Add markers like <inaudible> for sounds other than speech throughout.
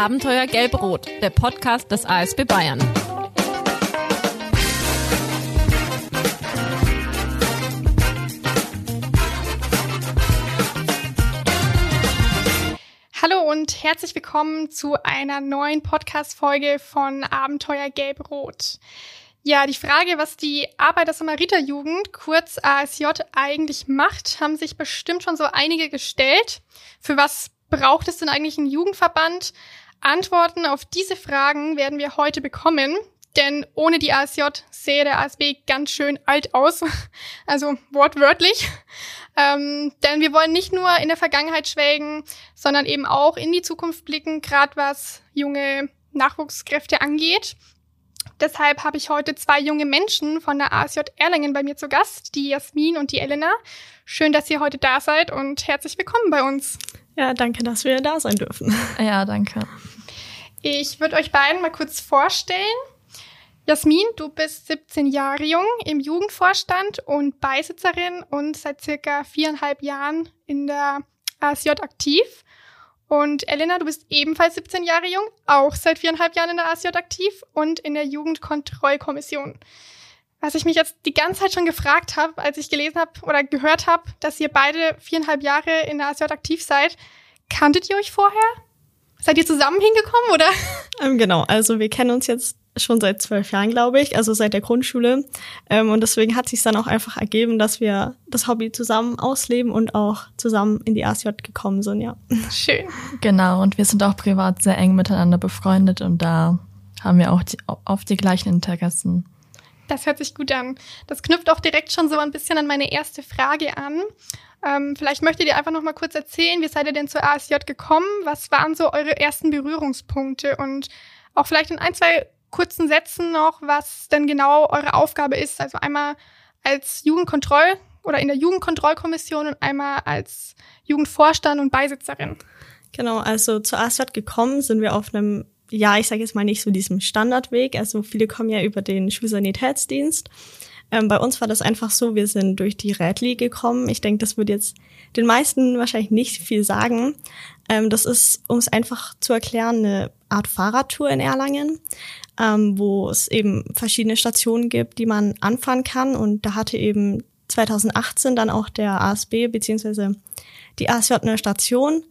Abenteuer Gelb-Rot, der Podcast des ASB Bayern. Hallo und herzlich willkommen zu einer neuen Podcast-Folge von Abenteuer Gelb-Rot. Ja, die Frage, was die Arbeit der Samariterjugend, kurz ASJ, eigentlich macht, haben sich bestimmt schon so einige gestellt. Für was braucht es denn eigentlich einen Jugendverband? Antworten auf diese Fragen werden wir heute bekommen, denn ohne die ASJ sähe der ASB ganz schön alt aus, <laughs> also wortwörtlich. Ähm, denn wir wollen nicht nur in der Vergangenheit schwelgen, sondern eben auch in die Zukunft blicken, gerade was junge Nachwuchskräfte angeht. Deshalb habe ich heute zwei junge Menschen von der ASJ Erlangen bei mir zu Gast, die Jasmin und die Elena. Schön, dass ihr heute da seid und herzlich willkommen bei uns. Ja, danke, dass wir da sein dürfen. Ja, danke. Ich würde euch beiden mal kurz vorstellen. Jasmin, du bist 17 Jahre jung, im Jugendvorstand und Beisitzerin und seit circa viereinhalb Jahren in der ASJ aktiv. Und Elena, du bist ebenfalls 17 Jahre jung, auch seit viereinhalb Jahren in der ASJ aktiv und in der Jugendkontrollkommission. Was ich mich jetzt die ganze Zeit schon gefragt habe, als ich gelesen habe oder gehört habe, dass ihr beide viereinhalb Jahre in der ASJ aktiv seid, kanntet ihr euch vorher? Seid ihr zusammen hingekommen oder? Ähm, genau, also wir kennen uns jetzt schon seit zwölf Jahren, glaube ich, also seit der Grundschule. Ähm, und deswegen hat sich dann auch einfach ergeben, dass wir das Hobby zusammen ausleben und auch zusammen in die ASJ gekommen sind, ja. Schön. Genau, und wir sind auch privat sehr eng miteinander befreundet und da haben wir auch die, oft die gleichen Interessen. Das hört sich gut an. Das knüpft auch direkt schon so ein bisschen an meine erste Frage an. Ähm, vielleicht möchtet ihr einfach noch mal kurz erzählen, wie seid ihr denn zur ASJ gekommen? Was waren so eure ersten Berührungspunkte? Und auch vielleicht in ein, zwei kurzen Sätzen noch, was denn genau eure Aufgabe ist. Also einmal als Jugendkontroll oder in der Jugendkontrollkommission und einmal als Jugendvorstand und Beisitzerin. Genau, also zur ASJ gekommen sind wir auf einem, ja, ich sage jetzt mal nicht so diesem Standardweg. Also viele kommen ja über den Schulsanitätsdienst. Ähm, bei uns war das einfach so, wir sind durch die Rädli gekommen. Ich denke, das würde jetzt den meisten wahrscheinlich nicht viel sagen. Ähm, das ist, um es einfach zu erklären, eine Art Fahrradtour in Erlangen ähm, wo es eben verschiedene Stationen gibt, die man anfahren kann. Und da hatte eben 2018 dann auch der ASB beziehungsweise die ASJ eine Station.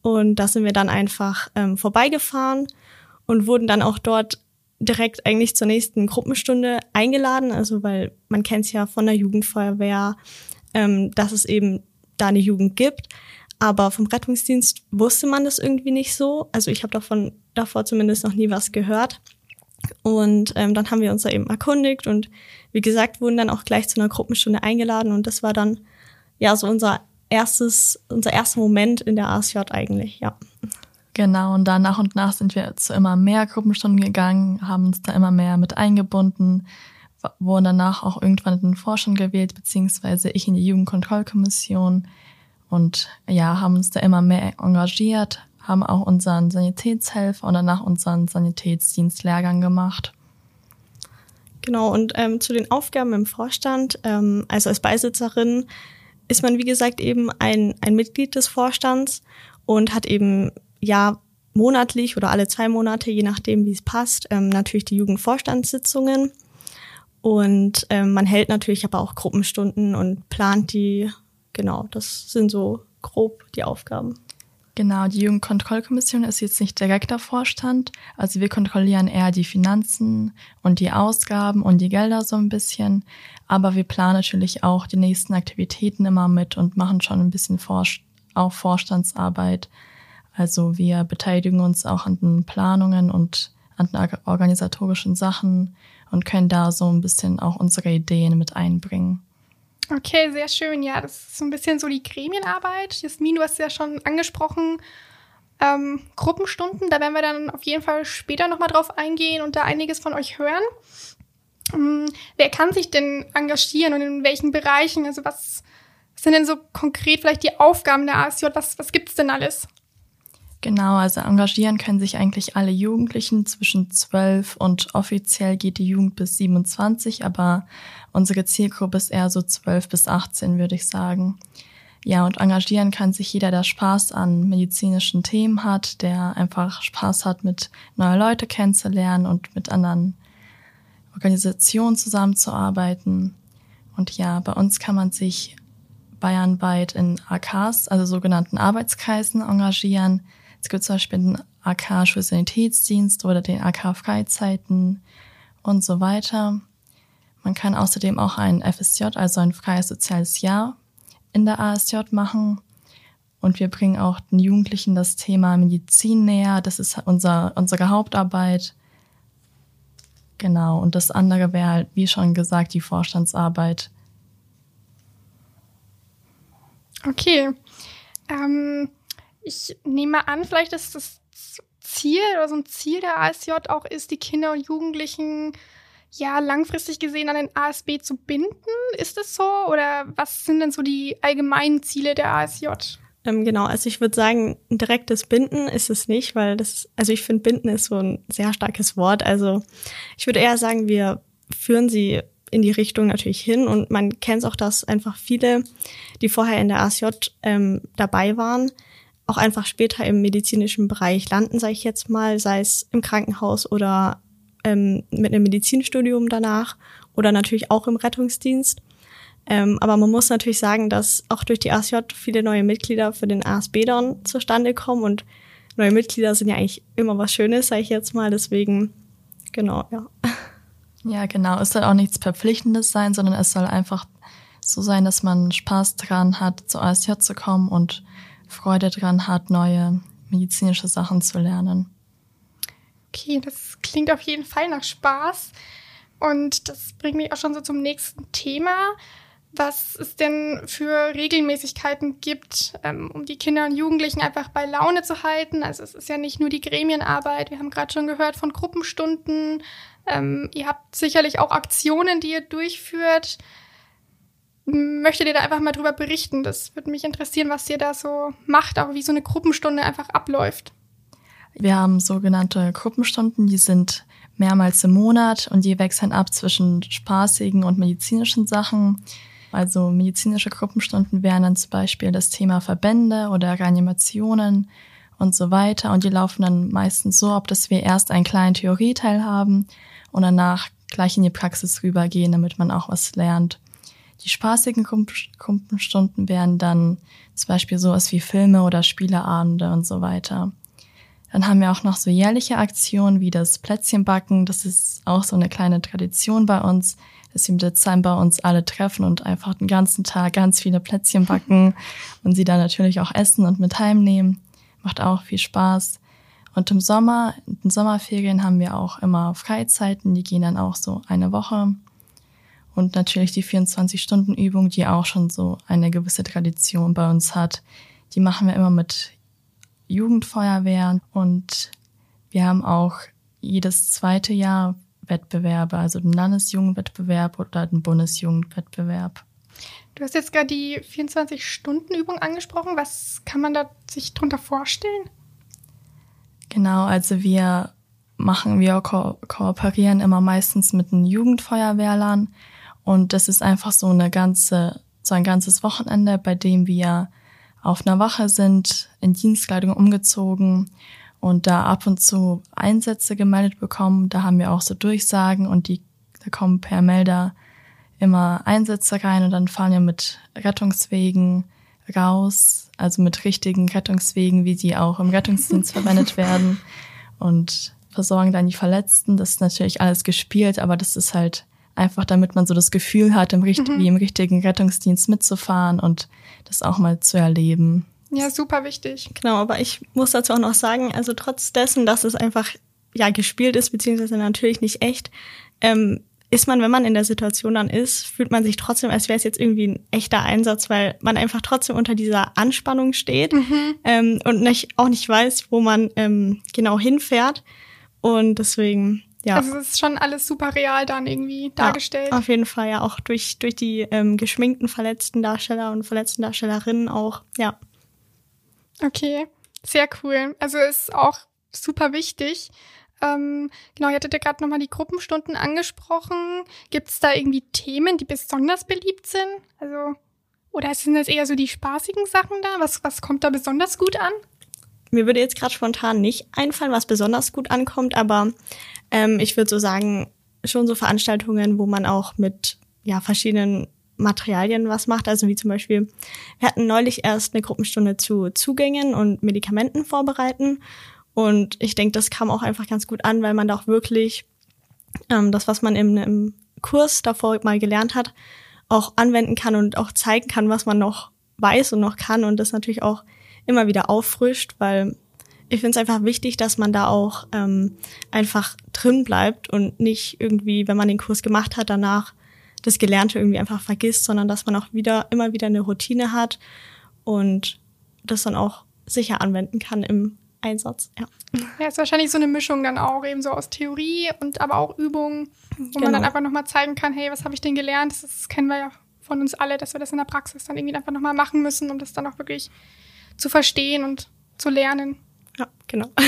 Und da sind wir dann einfach ähm, vorbeigefahren und wurden dann auch dort direkt eigentlich zur nächsten Gruppenstunde eingeladen. Also weil man kennt es ja von der Jugendfeuerwehr, ähm, dass es eben da eine Jugend gibt. Aber vom Rettungsdienst wusste man das irgendwie nicht so. Also ich habe davon davor zumindest noch nie was gehört. Und ähm, dann haben wir uns da eben erkundigt und wie gesagt, wurden dann auch gleich zu einer Gruppenstunde eingeladen und das war dann ja so unser erstes, unser erster Moment in der ASJ eigentlich, ja. Genau, und dann nach und nach sind wir zu immer mehr Gruppenstunden gegangen, haben uns da immer mehr mit eingebunden, wurden danach auch irgendwann in den Vorstand gewählt, beziehungsweise ich in die Jugendkontrollkommission und ja, haben uns da immer mehr engagiert, haben auch unseren Sanitätshelfer und danach unseren Sanitätsdienstlehrgang gemacht. Genau, und ähm, zu den Aufgaben im Vorstand, ähm, also als Beisitzerin, ist man, wie gesagt, eben ein, ein Mitglied des Vorstands und hat eben ja monatlich oder alle zwei Monate, je nachdem, wie es passt, ähm, natürlich die Jugendvorstandssitzungen. Und ähm, man hält natürlich aber auch Gruppenstunden und plant die. Genau, das sind so grob die Aufgaben. Genau, die Jugendkontrollkommission ist jetzt nicht direkter Vorstand. Also wir kontrollieren eher die Finanzen und die Ausgaben und die Gelder so ein bisschen. Aber wir planen natürlich auch die nächsten Aktivitäten immer mit und machen schon ein bisschen Vor auch Vorstandsarbeit. Also wir beteiligen uns auch an den Planungen und an den organisatorischen Sachen und können da so ein bisschen auch unsere Ideen mit einbringen. Okay, sehr schön. Ja, das ist so ein bisschen so die Gremienarbeit. Jasmin, du hast ja schon angesprochen, ähm, Gruppenstunden. Da werden wir dann auf jeden Fall später nochmal drauf eingehen und da einiges von euch hören. Ähm, wer kann sich denn engagieren und in welchen Bereichen? Also was sind denn so konkret vielleicht die Aufgaben der ASJ? Was, was gibt's denn alles? Genau, also engagieren können sich eigentlich alle Jugendlichen zwischen 12 und offiziell geht die Jugend bis 27, aber unsere Zielgruppe ist eher so 12 bis 18, würde ich sagen. Ja, und engagieren kann sich jeder, der Spaß an medizinischen Themen hat, der einfach Spaß hat, mit neue Leute kennenzulernen und mit anderen Organisationen zusammenzuarbeiten. Und ja, bei uns kann man sich bayernweit in AKs, also sogenannten Arbeitskreisen, engagieren. Es gibt zum Beispiel den AK Schulsanitätsdienst oder den AK Freizeiten und so weiter. Man kann außerdem auch ein FSJ, also ein freies soziales Jahr in der ASJ machen. Und wir bringen auch den Jugendlichen das Thema Medizin näher. Das ist unser, unsere Hauptarbeit. Genau. Und das andere wäre halt, wie schon gesagt, die Vorstandsarbeit. Okay. Ähm, ich nehme an, vielleicht ist das Ziel oder so ein Ziel der ASJ auch ist, die Kinder und Jugendlichen ja langfristig gesehen an den ASB zu binden. Ist das so? Oder was sind denn so die allgemeinen Ziele der ASJ? Ähm, genau, also ich würde sagen, ein direktes Binden ist es nicht, weil das, also ich finde, Binden ist so ein sehr starkes Wort. Also ich würde eher sagen, wir führen sie in die Richtung natürlich hin und man kennt auch, dass einfach viele, die vorher in der ASJ ähm, dabei waren, auch einfach später im medizinischen Bereich landen, sage ich jetzt mal, sei es im Krankenhaus oder ähm, mit einem Medizinstudium danach oder natürlich auch im Rettungsdienst. Ähm, aber man muss natürlich sagen, dass auch durch die ASJ viele neue Mitglieder für den ASB dann zustande kommen und neue Mitglieder sind ja eigentlich immer was Schönes, sage ich jetzt mal. Deswegen, genau, ja. Ja, genau. Es soll auch nichts Verpflichtendes sein, sondern es soll einfach so sein, dass man Spaß dran hat, zur ASJ zu kommen und Freude dran hat, neue medizinische Sachen zu lernen. Okay, das klingt auf jeden Fall nach Spaß. Und das bringt mich auch schon so zum nächsten Thema. Was es denn für Regelmäßigkeiten gibt, ähm, um die Kinder und Jugendlichen einfach bei Laune zu halten. Also es ist ja nicht nur die Gremienarbeit. Wir haben gerade schon gehört von Gruppenstunden. Ähm, ihr habt sicherlich auch Aktionen, die ihr durchführt möchtet ihr da einfach mal drüber berichten? Das würde mich interessieren, was ihr da so macht, auch wie so eine Gruppenstunde einfach abläuft. Wir haben sogenannte Gruppenstunden, die sind mehrmals im Monat und die wechseln ab zwischen spaßigen und medizinischen Sachen. Also medizinische Gruppenstunden wären dann zum Beispiel das Thema Verbände oder Reanimationen und so weiter. Und die laufen dann meistens so ab, dass wir erst einen kleinen Theorieteil haben und danach gleich in die Praxis rübergehen, damit man auch was lernt. Die spaßigen Gruppenstunden wären dann zum Beispiel sowas wie Filme oder Spieleabende und so weiter. Dann haben wir auch noch so jährliche Aktionen wie das Plätzchenbacken. Das ist auch so eine kleine Tradition bei uns, dass wir im Dezember uns alle treffen und einfach den ganzen Tag ganz viele Plätzchen <laughs> backen und sie dann natürlich auch essen und mit heimnehmen. Macht auch viel Spaß. Und im Sommer, in den Sommerferien haben wir auch immer Freizeiten, die gehen dann auch so eine Woche. Und natürlich die 24-Stunden-Übung, die auch schon so eine gewisse Tradition bei uns hat. Die machen wir immer mit Jugendfeuerwehren und wir haben auch jedes zweite Jahr Wettbewerbe, also den Landesjugendwettbewerb oder den Bundesjugendwettbewerb. Du hast jetzt gerade die 24-Stunden-Übung angesprochen. Was kann man da sich drunter vorstellen? Genau, also wir machen, wir ko kooperieren immer meistens mit den Jugendfeuerwehrlern und das ist einfach so eine ganze, so ein ganzes Wochenende, bei dem wir auf einer Wache sind, in Dienstkleidung umgezogen und da ab und zu Einsätze gemeldet bekommen. Da haben wir auch so Durchsagen und die, da kommen per Melder immer Einsätze rein und dann fahren wir mit Rettungswegen raus, also mit richtigen Rettungswegen, wie sie auch im Rettungsdienst verwendet <laughs> werden und versorgen dann die Verletzten. Das ist natürlich alles gespielt, aber das ist halt Einfach damit man so das Gefühl hat, im Richt mhm. wie im richtigen Rettungsdienst mitzufahren und das auch mal zu erleben. Ja, super wichtig. Genau, aber ich muss dazu auch noch sagen, also trotz dessen, dass es einfach ja gespielt ist, beziehungsweise natürlich nicht echt, ähm, ist man, wenn man in der Situation dann ist, fühlt man sich trotzdem, als wäre es jetzt irgendwie ein echter Einsatz, weil man einfach trotzdem unter dieser Anspannung steht mhm. ähm, und nicht, auch nicht weiß, wo man ähm, genau hinfährt. Und deswegen, ja. Also es ist schon alles super real dann irgendwie dargestellt. Ja, auf jeden Fall, ja, auch durch, durch die ähm, geschminkten verletzten Darsteller und verletzten Darstellerinnen auch, ja. Okay, sehr cool. Also ist auch super wichtig. Ähm, genau, ihr hattet ja gerade nochmal die Gruppenstunden angesprochen. Gibt es da irgendwie Themen, die besonders beliebt sind? Also Oder sind das eher so die spaßigen Sachen da? Was, was kommt da besonders gut an? Mir würde jetzt gerade spontan nicht einfallen, was besonders gut ankommt, aber ähm, ich würde so sagen, schon so Veranstaltungen, wo man auch mit ja, verschiedenen Materialien was macht. Also wie zum Beispiel, wir hatten neulich erst eine Gruppenstunde zu Zugängen und Medikamenten vorbereiten. Und ich denke, das kam auch einfach ganz gut an, weil man da auch wirklich ähm, das, was man im, im Kurs davor mal gelernt hat, auch anwenden kann und auch zeigen kann, was man noch weiß und noch kann und das natürlich auch immer wieder auffrischt, weil ich finde es einfach wichtig, dass man da auch ähm, einfach drin bleibt und nicht irgendwie, wenn man den Kurs gemacht hat, danach das Gelernte irgendwie einfach vergisst, sondern dass man auch wieder immer wieder eine Routine hat und das dann auch sicher anwenden kann im Einsatz. Ja, ja ist wahrscheinlich so eine Mischung dann auch eben so aus Theorie und aber auch Übungen, wo Genau. man dann einfach nochmal zeigen kann, hey, was habe ich denn gelernt? Das, das kennen wir ja von uns alle, dass wir das in der Praxis dann irgendwie einfach nochmal machen müssen, um das dann auch wirklich zu verstehen und zu lernen. ja genau. <laughs>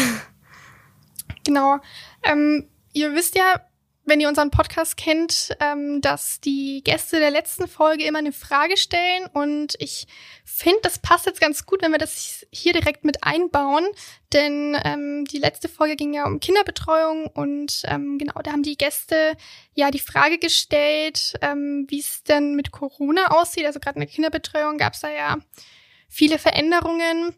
Genau. Ähm, ihr wisst ja, wenn ihr unseren Podcast kennt, ähm, dass die Gäste der letzten Folge immer eine Frage stellen. Und ich finde, das passt jetzt ganz gut, wenn wir das hier direkt mit einbauen. Denn ähm, die letzte Folge ging ja um Kinderbetreuung und ähm, genau, da haben die Gäste ja die Frage gestellt, ähm, wie es denn mit Corona aussieht. Also gerade in der Kinderbetreuung gab es da ja viele Veränderungen.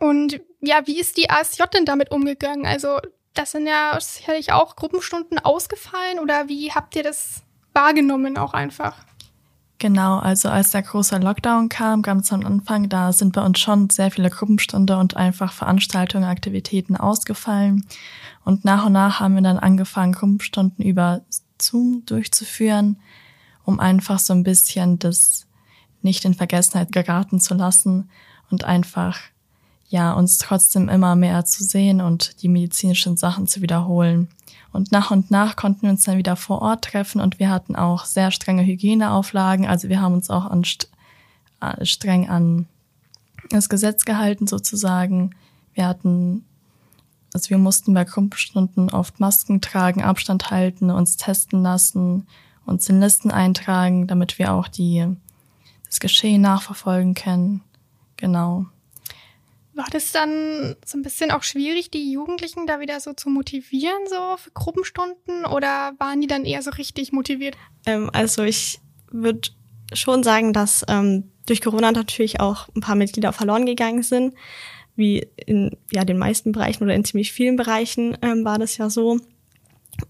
Und ja, wie ist die ASJ denn damit umgegangen? Also das sind ja sicherlich auch Gruppenstunden ausgefallen oder wie habt ihr das wahrgenommen auch einfach? Genau, also als der große Lockdown kam, ganz am Anfang, da sind bei uns schon sehr viele Gruppenstunden und einfach Veranstaltungen, Aktivitäten ausgefallen. Und nach und nach haben wir dann angefangen, Gruppenstunden über Zoom durchzuführen, um einfach so ein bisschen das nicht in Vergessenheit geraten zu lassen und einfach ja, uns trotzdem immer mehr zu sehen und die medizinischen Sachen zu wiederholen. Und nach und nach konnten wir uns dann wieder vor Ort treffen und wir hatten auch sehr strenge Hygieneauflagen. Also wir haben uns auch an, äh, streng an das Gesetz gehalten sozusagen. Wir hatten, also wir mussten bei Gruppenstunden oft Masken tragen, Abstand halten, uns testen lassen, uns in Listen eintragen, damit wir auch die, das Geschehen nachverfolgen können. Genau. War das dann so ein bisschen auch schwierig, die Jugendlichen da wieder so zu motivieren, so für Gruppenstunden? Oder waren die dann eher so richtig motiviert? Ähm, also ich würde schon sagen, dass ähm, durch Corona natürlich auch ein paar Mitglieder verloren gegangen sind. Wie in ja, den meisten Bereichen oder in ziemlich vielen Bereichen ähm, war das ja so.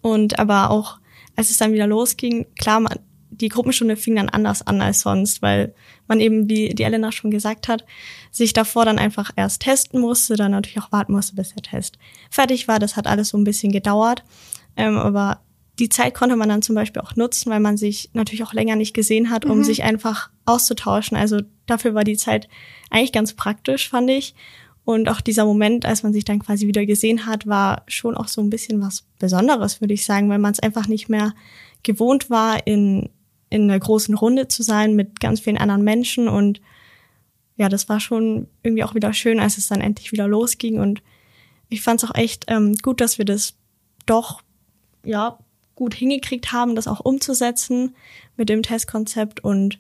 Und aber auch, als es dann wieder losging, klar, man, die Gruppenstunde fing dann anders an als sonst, weil man eben, wie die Elena schon gesagt hat, sich davor dann einfach erst testen musste, dann natürlich auch warten musste, bis der Test fertig war. Das hat alles so ein bisschen gedauert. Ähm, aber die Zeit konnte man dann zum Beispiel auch nutzen, weil man sich natürlich auch länger nicht gesehen hat, um Mhm. sich einfach auszutauschen. Also dafür war die Zeit eigentlich ganz praktisch, fand ich. Und auch dieser Moment, als man sich dann quasi wieder gesehen hat, war schon auch so ein bisschen was Besonderes, würde ich sagen, weil man es einfach nicht mehr gewohnt war, in, in einer großen Runde zu sein mit ganz vielen anderen Menschen. Und ja, das war schon irgendwie auch wieder schön, als es dann endlich wieder losging. Und ich fand es auch echt ähm, gut, dass wir das doch ja gut hingekriegt haben, das auch umzusetzen mit dem Testkonzept und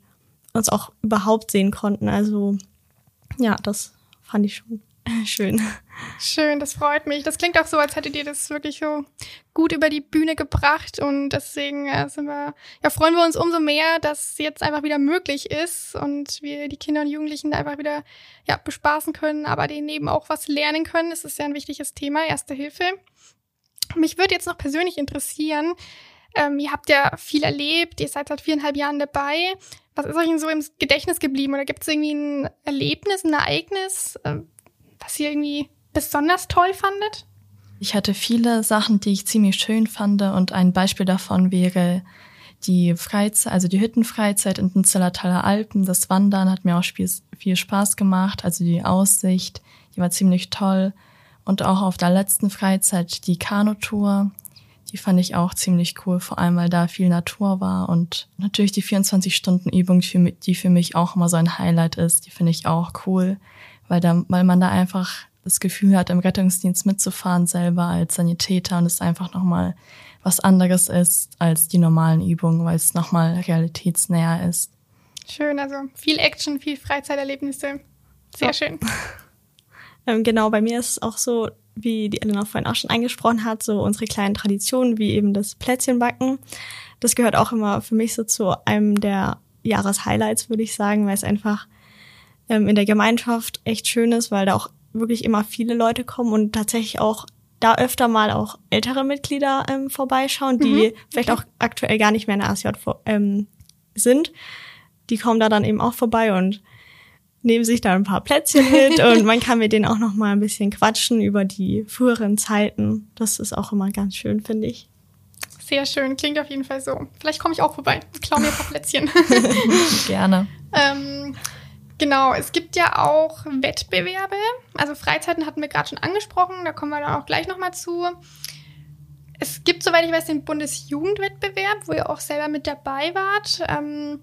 uns auch überhaupt sehen konnten. Also ja, das fand ich schon <laughs> schön. Schön, das freut mich. Das klingt auch so, als hättet ihr das wirklich so gut über die Bühne gebracht und deswegen äh, sind wir, ja, freuen wir uns umso mehr, dass jetzt einfach wieder möglich ist und wir die Kinder und Jugendlichen einfach wieder ja, bespaßen können, aber denen eben auch was lernen können. Das ist ja ein wichtiges Thema, Erste Hilfe. Mich würde jetzt noch persönlich interessieren, ähm, ihr habt ja viel erlebt, ihr seid seit viereinhalb Jahren dabei. Was ist euch denn so im Gedächtnis geblieben? Oder gibt es irgendwie ein Erlebnis, ein Ereignis, äh, was ihr irgendwie besonders toll fandet? Ich hatte viele Sachen, die ich ziemlich schön fand und ein Beispiel davon wäre die Freizeit, also die Hüttenfreizeit in den Zillertaler Alpen. Das Wandern hat mir auch viel, Spaß gemacht, also die Aussicht, die war ziemlich toll. Und auch auf der letzten Freizeit die Kanutour, die fand ich auch ziemlich cool, vor allem weil da viel Natur war und natürlich die 24-Stunden-Übung, die für mich- die für mich auch immer so ein Highlight ist, die finde ich auch cool, weil da, weil man da einfach das Gefühl hat, im Rettungsdienst mitzufahren selber als Sanitäter und es einfach nochmal was anderes ist als die normalen Übungen, weil es nochmal realitätsnäher ist. Schön, also viel Action, viel Freizeiterlebnisse. Sehr Ja. schön. <laughs> Ähm, genau, bei mir ist es auch so, wie die Elena vorhin auch schon angesprochen hat, so unsere kleinen Traditionen, wie eben das Plätzchenbacken. Das gehört auch immer für mich so zu einem der Jahreshighlights, würde ich sagen, weil es einfach ähm, in der Gemeinschaft echt schön ist, weil da auch wirklich immer viele Leute kommen und tatsächlich auch da öfter mal auch ältere Mitglieder ähm, vorbeischauen, die vielleicht auch aktuell gar nicht mehr in der ASJ ähm, sind. Die kommen da dann eben auch vorbei und nehmen sich da ein paar Plätzchen mit <laughs> und man kann mit denen auch noch mal ein bisschen quatschen über die früheren Zeiten. Das ist auch immer ganz schön, finde ich. Sehr schön, klingt auf jeden Fall so. Vielleicht komme ich auch vorbei, klau mir ein paar Plätzchen. <laughs> <laughs> Gerne. ähm, genau, es gibt ja auch Wettbewerbe. Also Freizeiten hatten wir gerade schon angesprochen, da kommen wir dann auch gleich nochmal zu. Es gibt, soweit ich weiß, den Bundesjugendwettbewerb, wo ihr auch selber mit dabei wart. Ähm,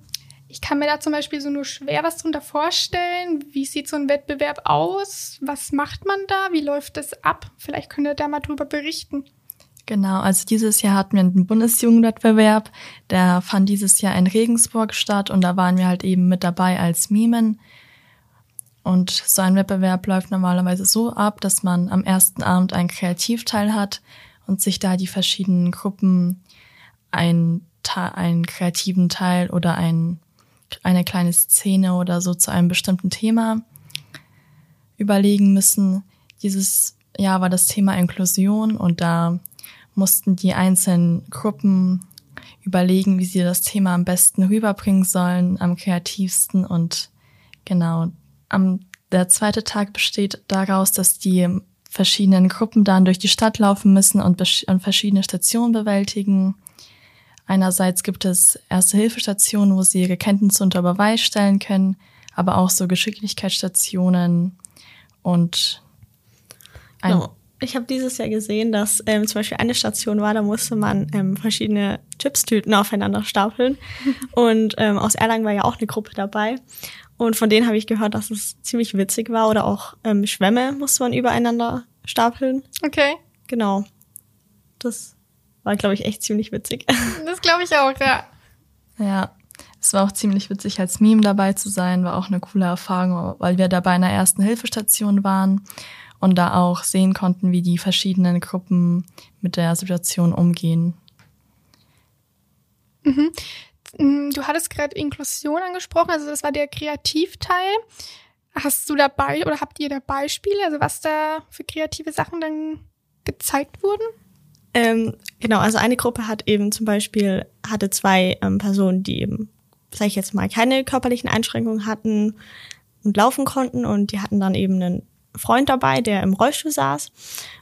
ich kann mir da zum Beispiel so nur schwer was drunter vorstellen. Wie sieht so ein Wettbewerb aus? Was macht man da? Wie läuft das ab? Vielleicht könnt ihr da mal drüber berichten. Genau, also dieses Jahr hatten wir einen Bundesjugendwettbewerb. Der fand dieses Jahr in Regensburg statt und da waren wir halt eben mit dabei als Mimen. Und so ein Wettbewerb läuft normalerweise so ab, dass man am ersten Abend einen Kreativteil hat und sich da die verschiedenen Gruppen ein, Ta- einen kreativen Teil oder ein, eine kleine Szene oder so zu einem bestimmten Thema überlegen müssen. Dieses Jahr war das Thema Inklusion und da mussten die einzelnen Gruppen überlegen, wie sie das Thema am besten rüberbringen sollen, am kreativsten und genau. Am, der zweite Tag besteht daraus, dass die verschiedenen Gruppen dann durch die Stadt laufen müssen und, und verschiedene Stationen bewältigen. Einerseits gibt es Erste-Hilfe-Stationen, wo sie ihre Kenntnisse unter Beweis stellen können, aber auch so Geschicklichkeitsstationen und ein, Genau. Ich habe dieses Jahr gesehen, dass ähm, zum Beispiel eine Station war, da musste man ähm, verschiedene Chipstüten aufeinander stapeln. <laughs> Und ähm, aus Erlangen war ja auch eine Gruppe dabei. Und von denen habe ich gehört, dass es ziemlich witzig war. Oder auch ähm, Schwämme musste man übereinander stapeln. Okay, Genau. Das war, glaube ich, echt ziemlich witzig. <laughs> das glaube ich auch, ja. Ja, es war auch ziemlich witzig, als Meme dabei zu sein, war auch eine coole Erfahrung, weil wir da bei einer ersten Hilfestation waren und da auch sehen konnten, wie die verschiedenen Gruppen mit der Situation umgehen. Mm, Du hattest gerade Inklusion angesprochen, also das war der Kreativteil. Hast du dabei oder habt ihr da Beispiele, also was da für kreative Sachen dann gezeigt wurden? Ähm, genau, also eine Gruppe hat eben zum Beispiel, hatte zwei ähm, Personen, die eben, sag ich jetzt mal, keine körperlichen Einschränkungen hatten und laufen konnten und die hatten dann eben einen Freund dabei, der im Rollstuhl saß.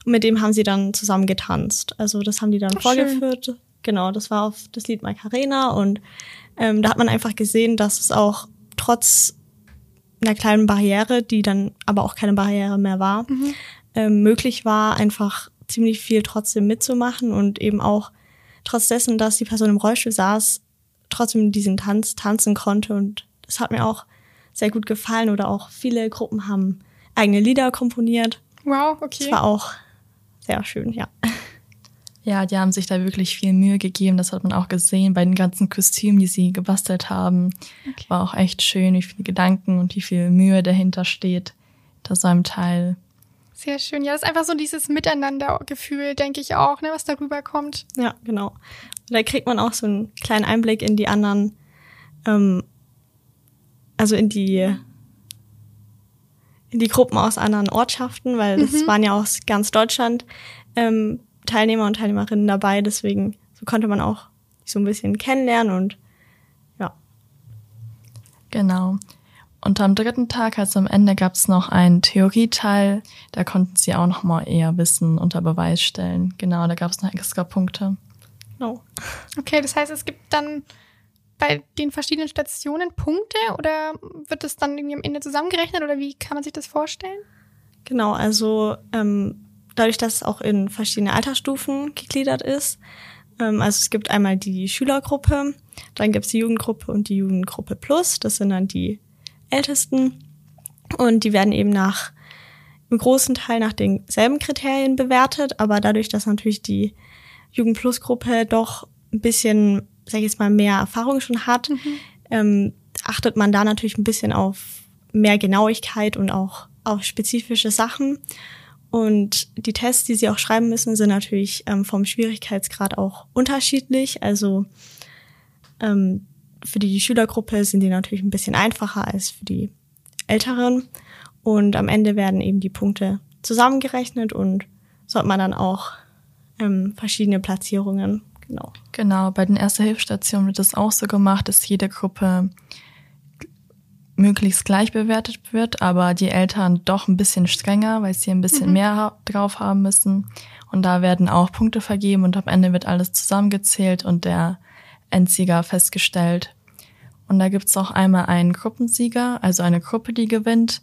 Und mit dem haben sie dann zusammen getanzt. Also das haben die dann Ach, vorgeführt. Genau, das war auf das Lied Macarena und ähm, da hat man einfach gesehen, dass es auch trotz einer kleinen Barriere, die dann aber auch keine Barriere mehr war, ähm, möglich war, einfach ziemlich viel trotzdem mitzumachen und eben auch trotz dessen, dass die Person im Rollstuhl saß, trotzdem diesen Tanz tanzen konnte. Und das hat mir auch sehr gut gefallen oder auch viele Gruppen haben eigene Lieder komponiert. Wow, Das okay. war auch sehr schön, ja. Ja, die haben sich da wirklich viel Mühe gegeben. Das hat man auch gesehen bei den ganzen Kostümen, die sie gebastelt haben. Okay. War auch echt schön, wie viele Gedanken und wie viel Mühe dahinter steht, hinter so einem Teil. Sehr schön. Ja, das ist einfach so dieses Miteinander-Gefühl, denke ich auch, ne, was darüber kommt. Ja, genau. Und da kriegt man auch so einen kleinen Einblick in die anderen, ähm, also in die die Gruppen aus anderen Ortschaften, weil das waren ja aus ganz Deutschland ähm, Teilnehmer und Teilnehmerinnen dabei. Deswegen so konnte man auch so ein bisschen kennenlernen und ja, Genau. Und am dritten Tag, also am Ende, gab es noch einen Theorieteil. Da konnten sie auch noch mal eher Wissen unter Beweis stellen. Genau, da gab es noch extra Punkte. genau. Okay, das heißt, es gibt dann bei den verschiedenen Stationen Punkte oder wird das dann irgendwie am Ende zusammengerechnet oder wie kann man sich das vorstellen? Genau, also ähm, dadurch, dass es auch in verschiedene Altersstufen gegliedert ist. Ähm, also es gibt einmal die Schülergruppe, dann gibt es die Jugendgruppe und die Jugendgruppe Plus. Das sind dann die Ältesten. Und die werden eben nach im großen Teil nach denselben Kriterien bewertet, aber dadurch, dass natürlich die Jugend Plus Gruppe doch ein bisschen, sag ich jetzt mal, mehr Erfahrung schon hat, ähm, achtet man da natürlich ein bisschen auf mehr Genauigkeit und auch auf spezifische Sachen. Und die Tests, die sie auch schreiben müssen, sind natürlich ähm, vom Schwierigkeitsgrad auch unterschiedlich. Also ähm, für die Schülergruppe sind die natürlich ein bisschen einfacher als für die Älteren. Und am Ende werden eben die Punkte zusammengerechnet und so hat man dann auch ähm, verschiedene Platzierungen. Genau. Genau, bei den Erste-Hilfsstationen wird das auch so gemacht, dass jede Gruppe möglichst gleich bewertet wird, aber die Eltern doch ein bisschen strenger, weil sie ein bisschen mhm. mehr drauf haben müssen. Und da werden auch Punkte vergeben und am Ende wird alles zusammengezählt und der Endsieger festgestellt. Und da gibt's auch einmal einen Gruppensieger, also eine Gruppe, die gewinnt,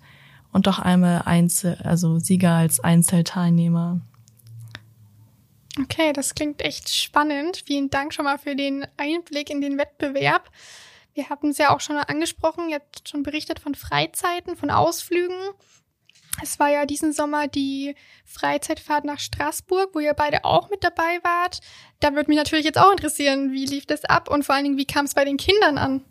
und auch einmal Einzel, also Sieger als Einzelteilnehmer. Okay, das klingt echt spannend. Vielen Dank schon mal für den Einblick in den Wettbewerb. Wir hatten es ja auch schon angesprochen, habt schon berichtet von Freizeiten, von Ausflügen. Es war ja diesen Sommer die Freizeitfahrt nach Straßburg, wo ihr beide auch mit dabei wart. Da würde mich natürlich jetzt auch interessieren, wie lief das ab und vor allen Dingen, wie kam es bei den Kindern an?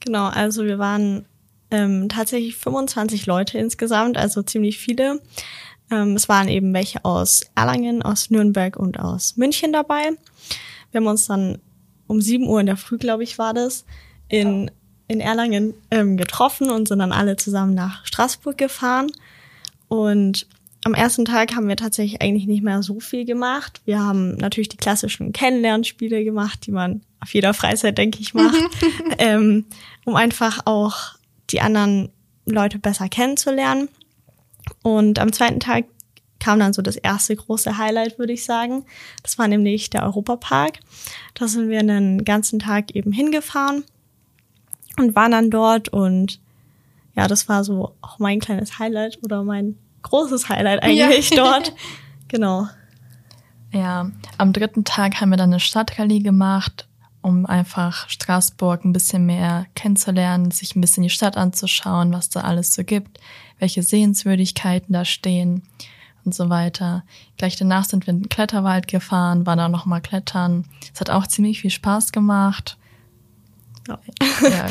Genau, also wir waren ähm, tatsächlich 25 Leute insgesamt, also ziemlich viele. Ähm, es waren eben welche aus Erlangen, aus Nürnberg und aus München dabei. Wir haben uns dann um 7 Uhr in der Früh, glaube ich, war das, in, in Erlangen ähm, getroffen und sind dann alle zusammen nach Straßburg gefahren. Und am ersten Tag haben wir tatsächlich eigentlich nicht mehr so viel gemacht. Wir haben natürlich die klassischen Kennenlernspiele gemacht, die man auf jeder Freizeit, denke ich, macht, <laughs> ähm, um einfach auch die anderen Leute besser kennenzulernen. Und am zweiten Tag kam dann so das erste große Highlight, würde ich sagen. Das war nämlich der Europapark. Da sind wir einen ganzen Tag eben hingefahren und waren dann dort und ja, das war so auch mein kleines Highlight oder mein großes Highlight eigentlich ja. <laughs> dort. Genau. Ja, am dritten Tag haben wir dann eine Stadtrallye gemacht, um einfach Straßburg ein bisschen mehr kennenzulernen, sich ein bisschen die Stadt anzuschauen, was da alles so gibt, welche Sehenswürdigkeiten da stehen und so weiter. Gleich danach sind wir in den Kletterwald gefahren, waren da nochmal klettern. Es hat auch ziemlich viel Spaß gemacht. Ja. ja.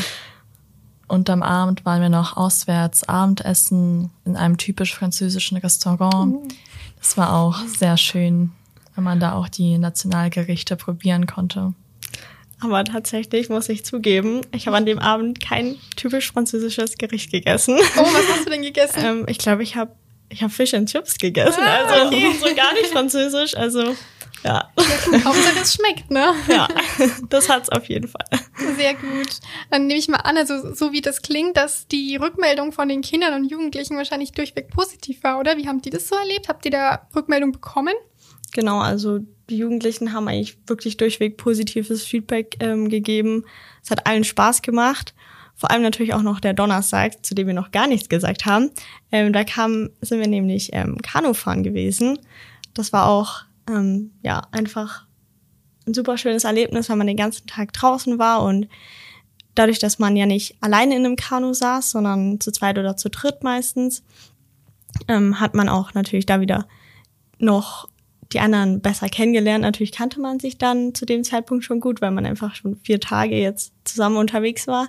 Und am Abend waren wir noch auswärts Abendessen in einem typisch französischen Restaurant. Mhm. Das war auch sehr schön, wenn man da auch die Nationalgerichte probieren konnte. Aber tatsächlich muss ich zugeben, ich habe an dem Abend kein typisch französisches Gericht gegessen. Oh, was hast du denn gegessen? <laughs> ähm, ich glaube, ich habe ich hab Fish and Chips gegessen. Ah, also okay. so gar nicht französisch. Also ja. Hauptsache es schmeckt, ne? Ja, das hat's auf jeden Fall. Sehr gut. Dann nehme ich mal an, also so wie das klingt, dass die Rückmeldung von den Kindern und Jugendlichen wahrscheinlich durchweg positiv war, oder? Wie haben die das so erlebt? Habt ihr da Rückmeldung bekommen? Genau, also die Jugendlichen haben eigentlich wirklich durchweg positives Feedback ähm, gegeben. Es hat allen Spaß gemacht. Vor allem natürlich auch noch der Donnerstag, zu dem wir noch gar nichts gesagt haben. Ähm, da kam, sind wir nämlich ähm, Kanufahren gewesen. Das war auch ähm, ja, einfach ein super schönes Erlebnis, weil man den ganzen Tag draußen war und dadurch, dass man ja nicht alleine in einem Kanu saß, sondern zu zweit oder zu dritt meistens, ähm, hat man auch natürlich da wieder noch die anderen besser kennengelernt. Natürlich kannte man sich dann zu dem Zeitpunkt schon gut, weil man einfach schon vier Tage jetzt zusammen unterwegs war.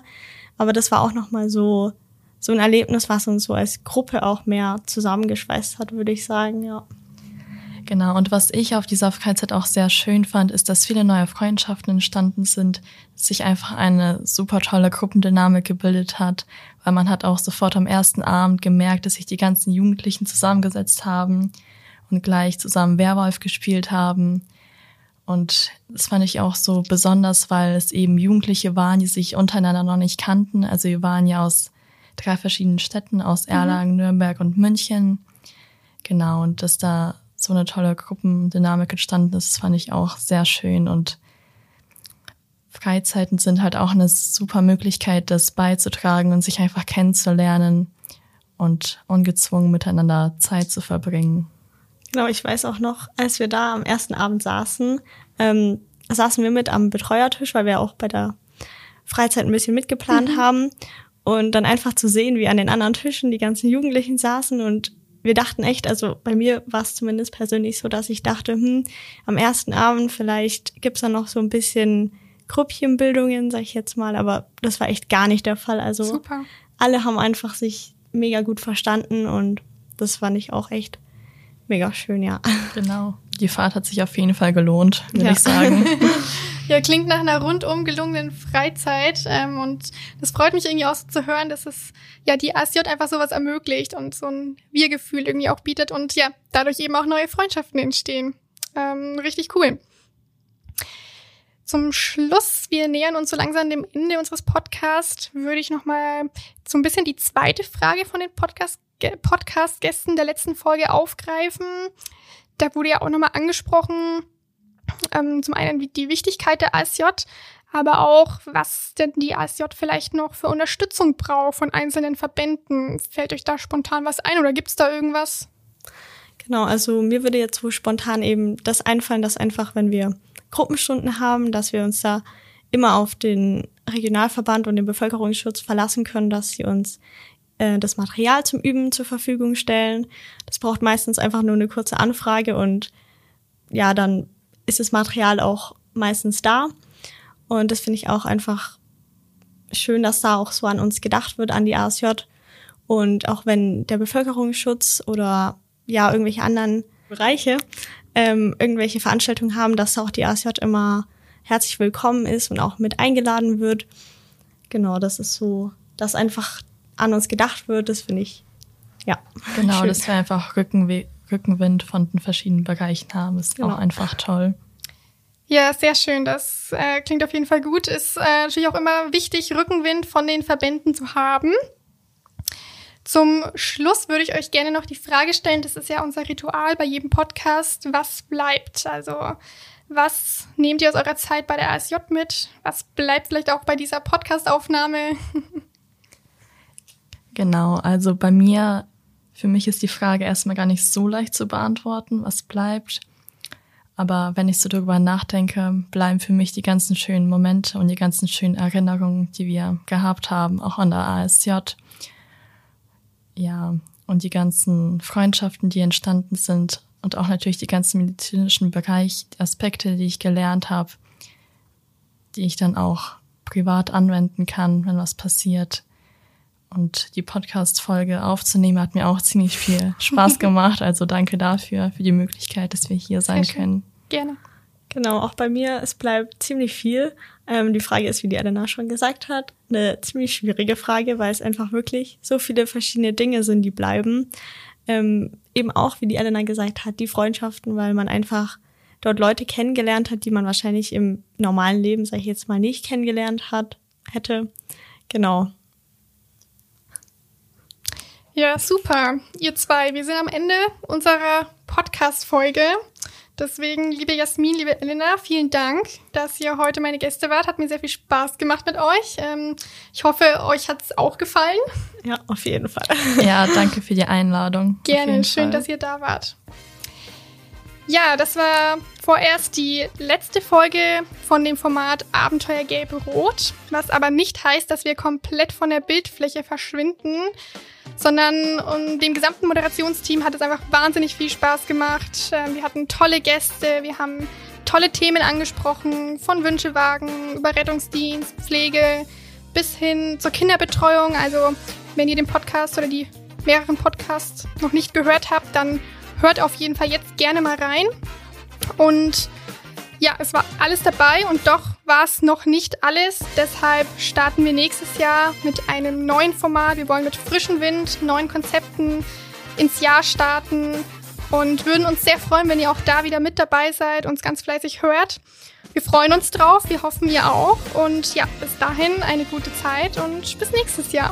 Aber das war auch nochmal so, so ein Erlebnis, was uns so als Gruppe auch mehr zusammengeschweißt hat, würde ich sagen, ja. Genau, und was ich auf dieser Freizeit auch sehr schön fand, ist, dass viele neue Freundschaften entstanden sind, sich einfach eine super tolle Gruppendynamik gebildet hat, weil man hat auch sofort am ersten Abend gemerkt, dass sich die ganzen Jugendlichen zusammengesetzt haben und gleich zusammen Werwolf gespielt haben. Und das fand ich auch so besonders, weil es eben Jugendliche waren, die sich untereinander noch nicht kannten. Also wir waren ja aus drei verschiedenen Städten, aus mhm. Erlangen, mhm. Nürnberg und München. Genau, und dass da so eine tolle Gruppendynamik entstanden ist, fand ich auch sehr schön und Freizeiten sind halt auch eine super Möglichkeit, das beizutragen und sich einfach kennenzulernen und ungezwungen miteinander Zeit zu verbringen. Genau, ich weiß auch noch, als wir da am ersten Abend saßen, ähm, saßen wir mit am Betreuertisch, weil wir auch bei der Freizeit ein bisschen mitgeplant mhm. haben. Und dann einfach zu sehen, wie an den anderen Tischen die ganzen Jugendlichen saßen und wir dachten echt, also bei mir war es zumindest persönlich so, dass ich dachte, hm, am ersten Abend vielleicht gibt's dann noch so ein bisschen Grüppchenbildungen, sag ich jetzt mal, aber das war echt gar nicht der Fall. Also Super. alle haben einfach sich mega gut verstanden und das fand ich auch echt mega schön, ja. Genau. Die Fahrt hat sich auf jeden Fall gelohnt, würde Ja. ich sagen. <laughs> Ja, klingt nach einer rundum gelungenen Freizeit. Ähm, und das freut mich irgendwie auch so zu hören, dass es ja die ASJ einfach sowas ermöglicht und so ein Wir-Gefühl irgendwie auch bietet und ja, dadurch eben auch neue Freundschaften entstehen. Ähm, richtig cool. Zum Schluss, wir nähern uns so langsam dem Ende unseres Podcasts, würde ich nochmal so ein bisschen die zweite Frage von den Podcast- Podcast-Gästen der letzten Folge aufgreifen. Da wurde ja auch nochmal angesprochen, ähm, zum einen die Wichtigkeit der ASJ, aber auch, was denn die ASJ vielleicht noch für Unterstützung braucht von einzelnen Verbänden. Fällt euch da spontan was ein oder gibt's da irgendwas? Genau, also mir würde jetzt so spontan eben das einfallen, dass einfach, wenn wir Gruppenstunden haben, dass wir uns da immer auf den Regionalverband und den Bevölkerungsschutz verlassen können, dass sie uns äh, das Material zum Üben zur Verfügung stellen. Das braucht meistens einfach nur eine kurze Anfrage und ja, dann ist das Material auch meistens da. Und das finde ich auch einfach schön, dass da auch so an uns gedacht wird, an die ASJ. Und auch wenn der Bevölkerungsschutz oder ja irgendwelche anderen Bereiche ähm, irgendwelche Veranstaltungen haben, dass auch die ASJ immer herzlich willkommen ist und auch mit eingeladen wird. Genau, das ist so, dass einfach an uns gedacht wird, das finde ich, ja. Genau, schön. dass wir einfach Rückenwe Rückenwind von den verschiedenen Bereichen haben, ist Genau. auch einfach toll. Ja, sehr schön. Das äh, klingt auf jeden Fall gut. Ist äh, natürlich auch immer wichtig, Rückenwind von den Verbänden zu haben. Zum Schluss würde ich euch gerne noch die Frage stellen, das ist ja unser Ritual bei jedem Podcast, was bleibt? Also was nehmt ihr aus eurer Zeit bei der ASJ mit? Was bleibt vielleicht auch bei dieser Podcastaufnahme? <laughs> Genau, also bei mir, für mich ist die Frage erstmal gar nicht so leicht zu beantworten, was bleibt. Aber wenn ich so drüber nachdenke, bleiben für mich die ganzen schönen Momente und die ganzen schönen Erinnerungen, die wir gehabt haben, auch an der ASJ. Ja, und die ganzen Freundschaften, die entstanden sind und auch natürlich die ganzen medizinischen Bereich, Aspekte, die ich gelernt habe, die ich dann auch privat anwenden kann, wenn was passiert. Und die Podcast-Folge aufzunehmen hat mir auch ziemlich viel Spaß <laughs> gemacht. Also danke dafür, für die Möglichkeit, dass wir hier sein können. Gerne. Genau, auch bei mir, es bleibt ziemlich viel. Ähm, die Frage ist, wie die Elena schon gesagt hat, eine ziemlich schwierige Frage, weil es einfach wirklich so viele verschiedene Dinge sind, die bleiben. Ähm, eben auch, wie die Elena gesagt hat, die Freundschaften, weil man einfach dort Leute kennengelernt hat, die man wahrscheinlich im normalen Leben, sag ich jetzt mal, nicht kennengelernt hat, hätte. Genau. Ja, super. Ihr zwei, wir sind am Ende unserer Podcast-Folge. Deswegen, liebe Jasmin, liebe Elena, vielen Dank, dass ihr heute meine Gäste wart. Hat mir sehr viel Spaß gemacht mit euch. Ähm, ich hoffe, euch hat es auch gefallen. Ja, auf jeden Fall. Ja, danke für die Einladung. Gerne, schön, Fall. dass ihr da wart. Ja, das war vorerst die letzte Folge von dem Format Abenteuer Gelb-Rot, was aber nicht heißt, dass wir komplett von der Bildfläche verschwinden, sondern um, dem gesamten Moderationsteam hat es einfach wahnsinnig viel Spaß gemacht. Ähm, Wir hatten tolle Gäste, wir haben tolle Themen angesprochen, von Wünschewagen über Rettungsdienst, Pflege bis hin zur Kinderbetreuung. Also wenn ihr den Podcast oder die mehreren Podcasts noch nicht gehört habt, dann hört auf jeden Fall jetzt gerne mal rein. Und ja, es war alles dabei und doch war es noch nicht alles. Deshalb starten wir nächstes Jahr mit einem neuen Format. Wir wollen mit frischem Wind, neuen Konzepten ins Jahr starten und würden uns sehr freuen, wenn ihr auch da wieder mit dabei seid, uns ganz fleißig hört. Wir freuen uns drauf, wir hoffen ihr auch. Und ja, bis dahin eine gute Zeit und bis nächstes Jahr.